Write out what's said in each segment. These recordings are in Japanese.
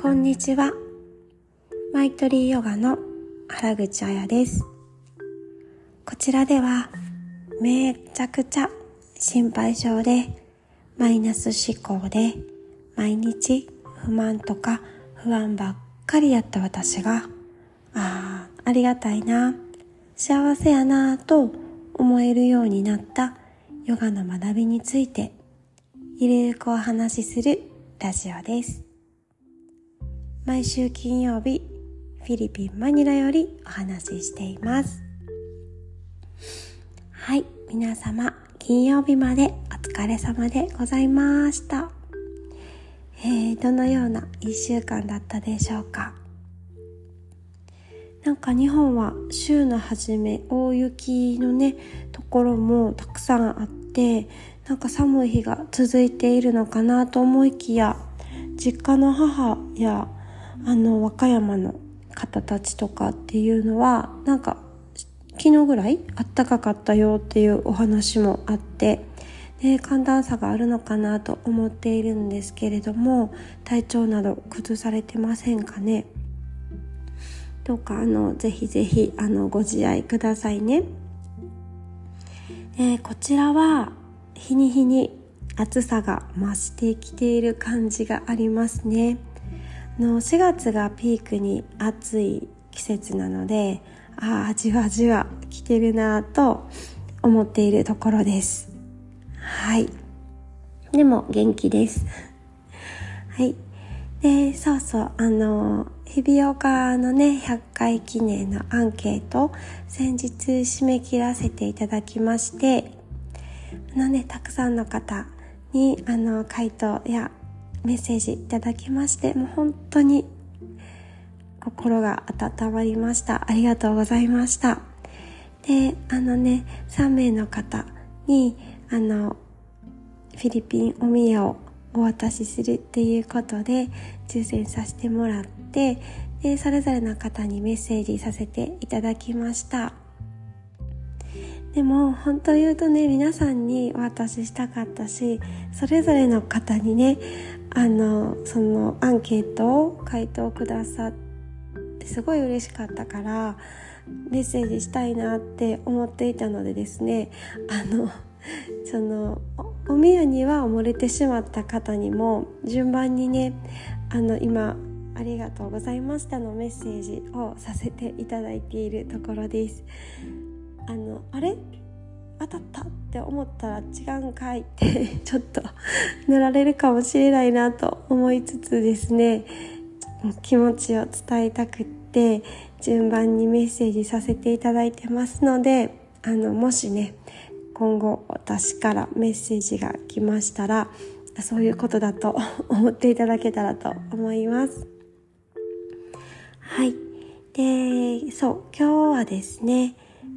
こんにちは。マイトリーヨガの原口彩です。こちらではめちゃくちゃ心配性でマイナス思考で毎日不満とか不安ばっかりやった私がああ、ありがたいな、幸せやなと思えるようになったヨガの学びについてゆるくお話しするラジオです。毎週金曜日、フィリピン・マニラよりお話ししています。はい、皆様、金曜日までお疲れ様でございました。えー、どのような一週間だったでしょうか？なんか日本は週の初め大雪のねところもたくさんあってなんか寒い日が続いているのかなと思いきや実家の母やあの和歌山の方たちとかっていうのはなんか昨日ぐらいあったかかったよっていうお話もあってで寒暖差があるのかなと思っているんですけれども体調など崩されてませんかね？どうかあのぜひぜひあのご自愛くださいね、え、こちらは日に日に暑さが増してきている感じがありますね。の4月がピークに暑い季節なのでああじわじわ来てるなと思っているところです。はい。でも元気です。はい。でそうそうあの日比岡のね100回記念のアンケート先日締め切らせていただきましてあのねたくさんの方にあの回答やメッセージいただきましてもう本当に心が温まりました。ありがとうございました。であのね3名の方にあのフィリピンお土産をお渡しするっていうことで抽選させてもらってでそれぞれの方にメッセージさせていただきました。でも本当言うとね皆さんにお渡ししたかったしそれぞれの方にねあのそのアンケートを回答くださってすごい嬉しかったからメッセージしたいなって思っていたのでですねあのそのお宮には漏れてしまった方にも順番にねあの今ありがとうございましたのメッセージをさせていただいているところです。あのあれ？当たったって思ったら違うんかい？っ てちょっと塗られるかもしれないなと思いつつですね。気持ちを伝えたくって順番にメッセージさせていただいてますのであのもしね今後私からメッセージが来ましたらそういうことだと思っていただけたらと思います。はい。でそう今日はですね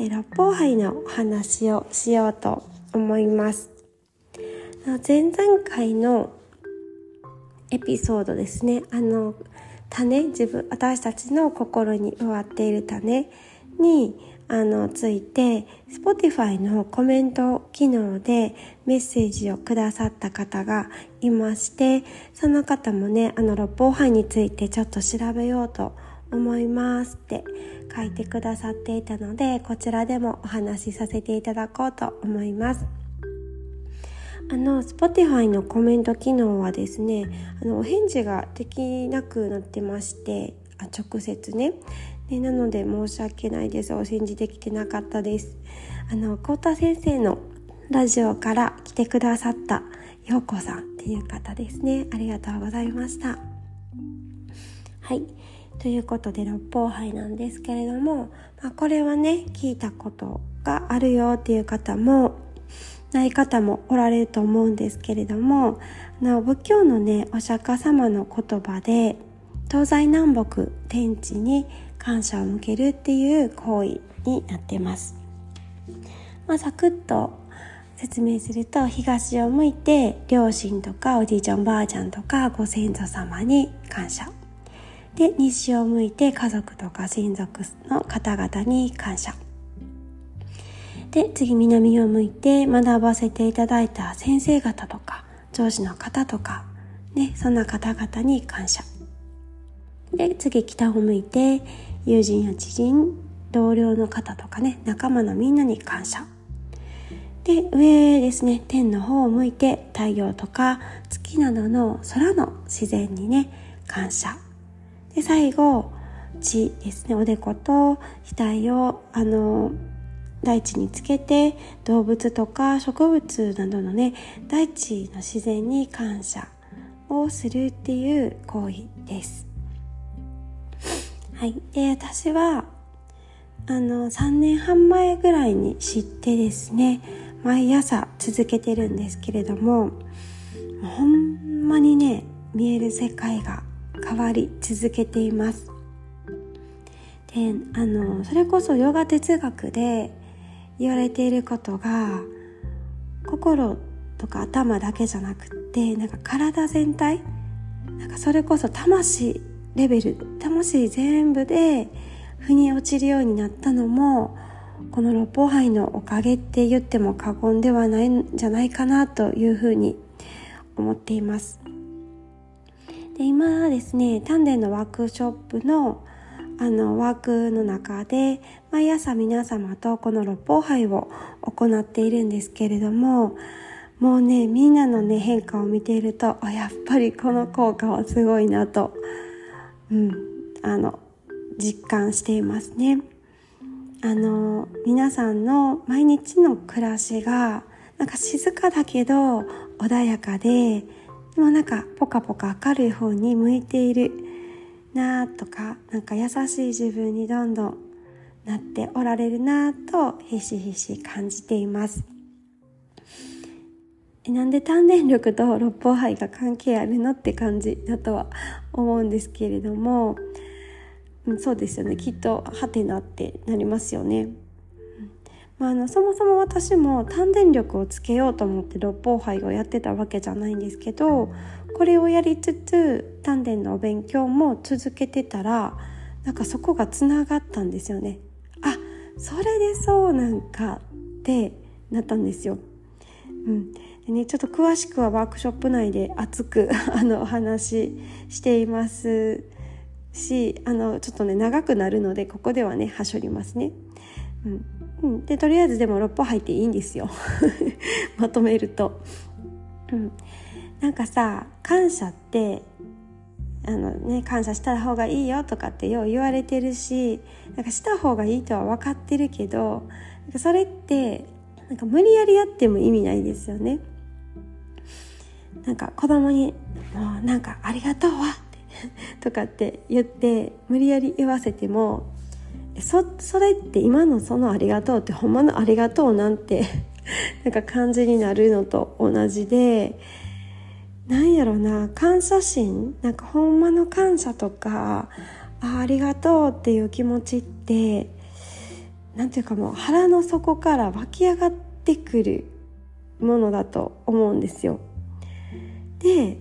え六方杯のお話をしようと思います。前々回のエピソードですね。あの、種、自分、私たちの心に植わっている種に、あの、ついて、Spotify のコメント機能でメッセージをくださった方がいまして、その方もね、あの、六方杯についてちょっと調べようと思いますって書いてくださっていたのでこちらでもお話しさせていただこうと思います。あの Spotify のコメント機能はですねあのお返事ができなくなってましてあ直接ね。でなので申し訳ないです。お返事できてなかったです。あの幸田先生のラジオから来てくださった陽子さんっていう方ですね。ありがとうございました。はい。ということで六方杯なんですけれども、まあ、これはね聞いたことがあるよっていう方もない方もおられると思うんですけれどもな仏教のねお釈迦様の言葉で東西南北天地に感謝を向けるっていう行為になってます。まあ、サクッと説明すると東を向いて両親とかおじいちゃんおばあちゃんとかご先祖様に感謝で西を向いて家族とか親族の方々に感謝。で次南を向いて学ばせていただいた先生方とか上司の方とかねそんな方々に感謝。で次北を向いて友人や知人同僚の方とかね仲間のみんなに感謝。で上ですね天の方を向いて太陽とか月などの空の自然にね感謝。で最後地ですねおでこと額をあの大地につけて動物とか植物などのね大地の自然に感謝をするっていう行為です。はい、で私はあの3年半前ぐらいに知ってですね毎朝続けてるんですけれどもほんまにね見える世界が変わり続けています。であのそれこそヨガ哲学で言われていることが心とか頭だけじゃなくってなんか体全体なんかそれこそ魂レベル魂全部で腑に落ちるようになったのもこの六法杯のおかげって言っても過言ではないんじゃないかなというふうに思っています。で今ですね丹田のワークショップのあのワークの中で毎朝皆様とこの六法杯を行っているんですけれどももうねみんなのね変化を見ているとやっぱりこの効果はすごいなと、うん、あの実感していますね。あの皆さんの毎日の暮らしがなんか静かだけど穏やかででもなんかポカポカ明るい方に向いているなとかなんか優しい自分にどんどんなっておられるなとひしひし感じていますなんで丹田力と六方杯が関係あるのって感じだとは思うんですけれども、そうですよねきっとハテナってなりますよね。まあ、あのそもそも私も丹田力をつけようと思って六方杯をやってたわけじゃないんですけどこれをやりつつ丹田のお勉強も続けてたらなんかそこがつながったんですよね。あそれでそうなんかってなったんですよ。うん、でねちょっと詳しくはワークショップ内で熱く あのお話ししていますしあのちょっとね長くなるのでここではねはしょりますね。うんうん、でとりあえずでも6歩入っていいんですよ まとめると。うん、なんかさ感謝ってあのね感謝した方がいいよとかってよう言われてるしなんかした方がいいとは分かってるけどなんかそれってなんか無理やりやっても意味ないですよね。なんか子供に「もうなんかありがとうわ」とかって言って無理やり言わせてもそそれって今のその「ありがとう」ってほんまの「ありがとう」なんて なんか感じになるのと同じでなんやろな感謝心なんかほんまの感謝とかあありがとうっていう気持ちってなんていうかもう腹の底から湧き上がってくるものだと思うんですよ。で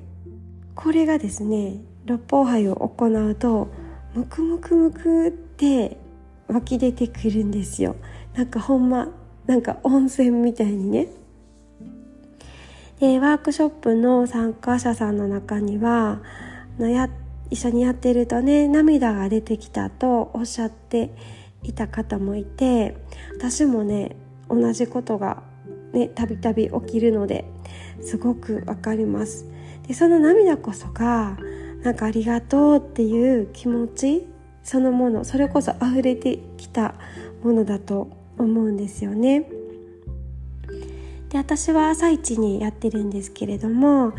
これがですね六法杯を行うとムクムクムクって湧き出てくるんですよ。なんかほんまなんか温泉みたいにね。でワークショップの参加者さんの中にはのや一緒にやってるとね涙が出てきたとおっしゃっていた方もいて私もね同じことがねたびたび起きるのですごくわかります。でその涙こそがなんかありがとうっていう気持ちそのものそれこそ溢れてきたものだと思うんですよね。で私は朝一にやってるんですけれども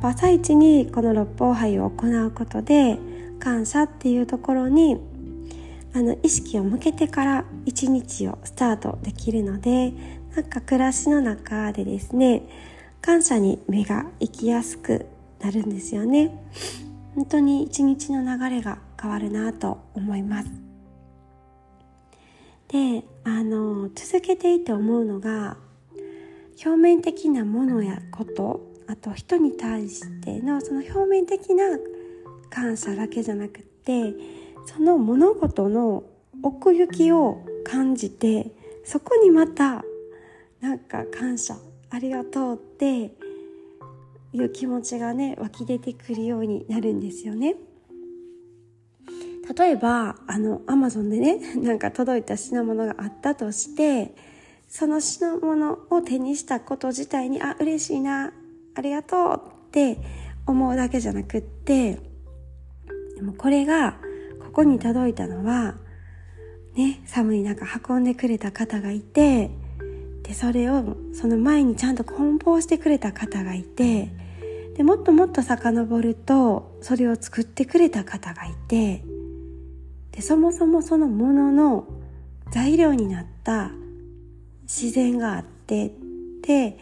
朝一にこの六法杯を行うことで感謝っていうところにあの意識を向けてから一日をスタートできるのでなんか暮らしの中でですね感謝に目が行きやすくなるんですよね本当に一日の流れが変わるなと思いますであの続けていて思うのが表面的なものやことあと人に対してのその表面的な感謝だけじゃなくってその物事の奥行きを感じてそこにまたなんか感謝ありがとうっていう気持ちがね湧き出てくるようになるんですよね。例えばあのアマゾンでね なんか届いた品物があったとしてその品物を手にしたこと自体にあ嬉しいなありがとうって思うだけじゃなくってでもこれがここに届いたのはね寒い中運んでくれた方がいてでそれをその前にちゃんと梱包してくれた方がいてでもっともっと遡るとそれを作ってくれた方がいてでそもそもそのものの材料になった自然があってで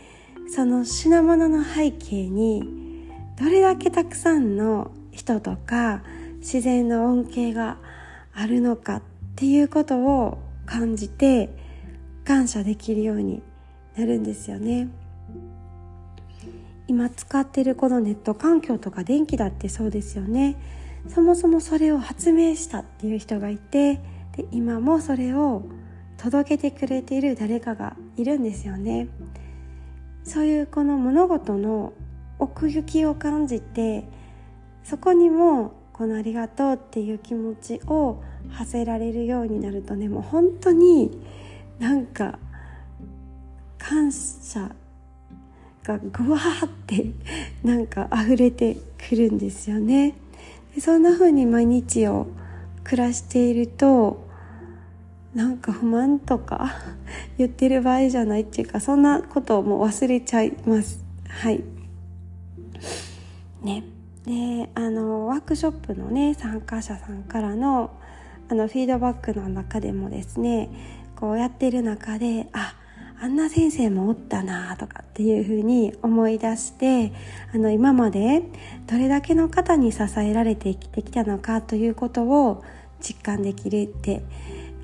その品物の背景にどれだけたくさんの人とか自然の恩恵があるのかっていうことを感じて感謝できるようになるんですよね。今使ってるこのネット環境とか電気だってそうですよね。そもそもそれを発明したっていう人がいてで今もそれを届けてくれている誰かがいるんですよね。そういうこの物事の奥行きを感じてそこにもこのありがとうっていう気持ちを馳せられるようになるとねもう本当になんか感謝がぐわーってなんか溢れてくるんですよね。そんな風に毎日を暮らしているとなんか不満とか 言ってる場合じゃないっていうかそんなことをもう忘れちゃいます。はい。ね。であのワークショップのね参加者さんからのあのフィードバックの中でもですねこうやってる中でああんな先生もおったなとかっていうふうに思い出してあの今までどれだけの方に支えられて生きてきたのかということを実感できるって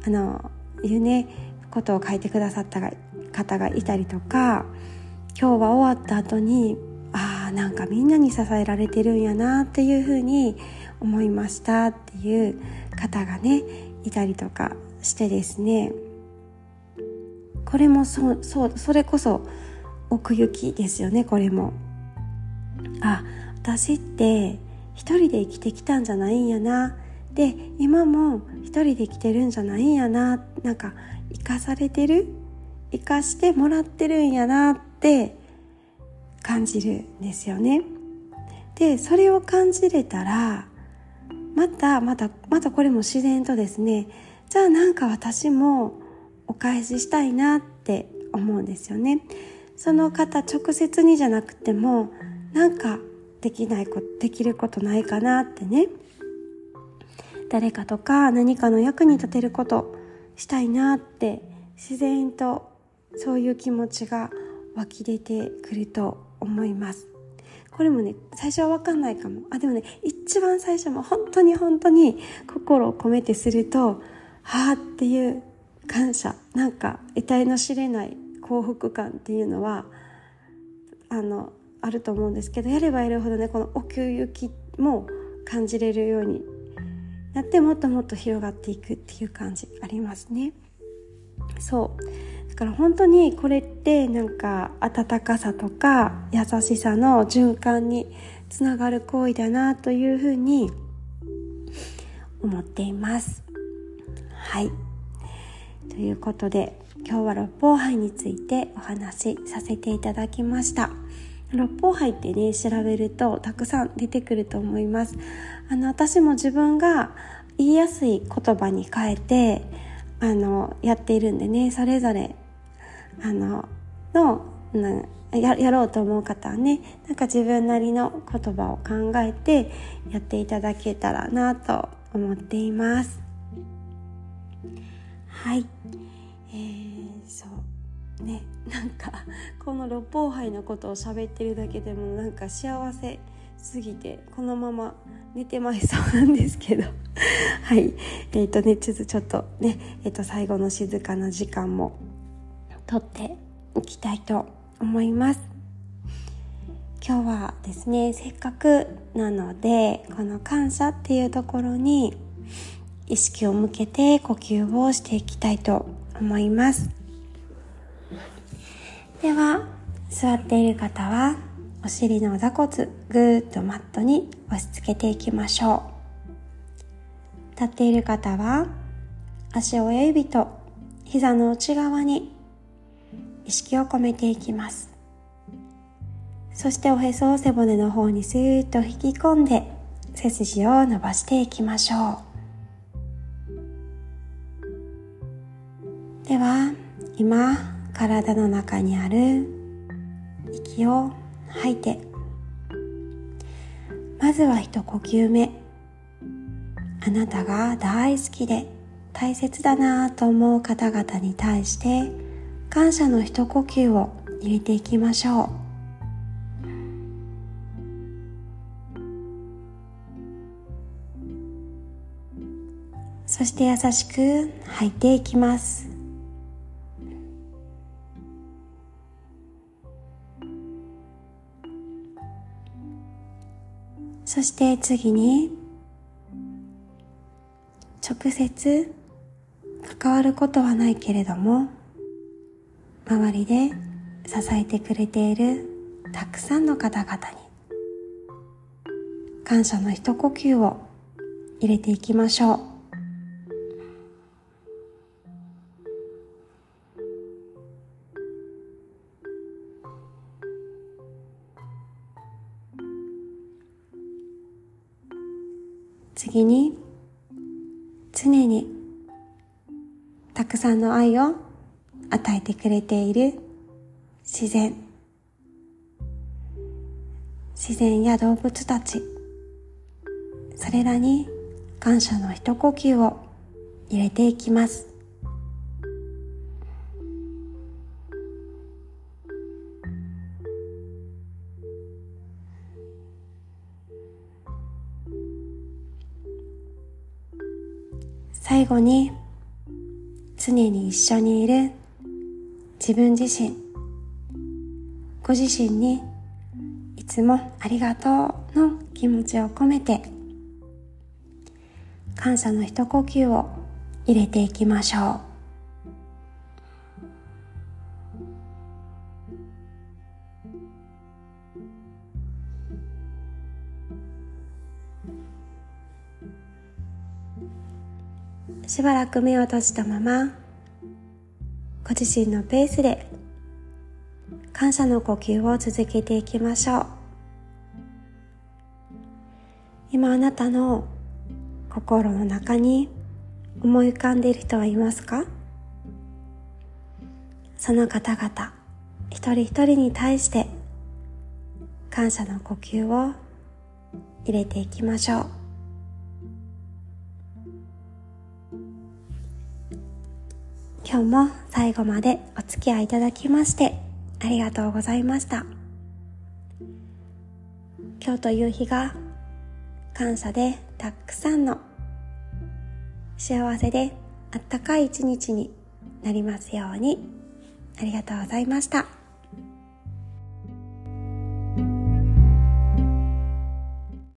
あのいうねことを書いてくださった方がいたりとか今日は終わった後にああなんかみんなに支えられてるんやなっていうふうに思いましたっていう方がねいたりとかしてですね。これもそうそうそれこそ奥行きですよねこれも。あ私って一人で生きてきたんじゃないんやな。で今も一人で来てるんじゃないんやな。なんか生かされてる？生かしてもらってるんやな。って感じるんですよね。でそれを感じれたらまたまたまたこれも自然とですね。じゃあなんか私もお返ししたいなって思うんですよね。その方直接にじゃなくてもなんかできないことできることないかなってね。誰かとか何かの役に立てることしたいなって自然とそういう気持ちが湧き出てくると思います。これもね最初は分かんないかも。あでもね一番最初も本当に本当に心を込めてするとはあっていう感謝。なんか得体の知れない幸福感っていうのはあのあると思うんですけどやればやるほどねこの奥行きも感じれるようにやってもっともっと広がっていくっていう感じありますね。そう。だから本当にこれってなんか温かさとか優しさの循環につながる行為だなというふうに思っています。はい。ということで今日は六方杯についてお話しさせていただきました。六方杯ってね調べるとたくさん出てくると思います。あの私も自分が言いやすい言葉に変えてあのやっているんでねそれぞれあののややろうと思う方はねなんか自分なりの言葉を考えてやっていただけたらなと思っています。はい。えー、そう。ねなんかこの六方杯のことを喋ってるだけでもなんか幸せすぎてこのまま寝てまいそうなんですけど。はい。えっ、ー、とねちょっとちょっとねえっ、ー、と最後の静かな時間もとっていきたいと思います。今日はですねせっかくなのでこの感謝っていうところに意識を向けて呼吸をしていきたいと思います。では座っている方はお尻の座骨ぐーっとマットに押し付けていきましょう。立っている方は足親指と膝の内側に意識を込めていきます。そしておへそを背骨の方にスーッと引き込んで背筋を伸ばしていきましょう。では今体の中にある息を吐いて。まずは一呼吸目。あなたが大好きで大切だなと思う方々に対して感謝の一呼吸を入れていきましょう。そして優しく吐いていきます。そして次に直接関わることはないけれども周りで支えてくれているたくさんの方々に感謝の一呼吸を入れていきましょう。さんの愛を与えてくれている自然。自然や動物たち。それらに感謝の一呼吸を入れていきます。最後に常に一緒にいる。自分自身。ご自身にいつもありがとうの気持ちを込めて感謝の一呼吸を入れていきましょう。しばらく目を閉じたままご自身のペースで感謝の呼吸を続けていきましょう。今あなたの心の中に思い浮かんでいる人はいますか？その方々一人一人に対して感謝の呼吸を入れていきましょう。今日も最後までお付き合いいただきましてありがとうございました。今日という日が感謝でたくさんの幸せであったかい一日になりますようにありがとうございました。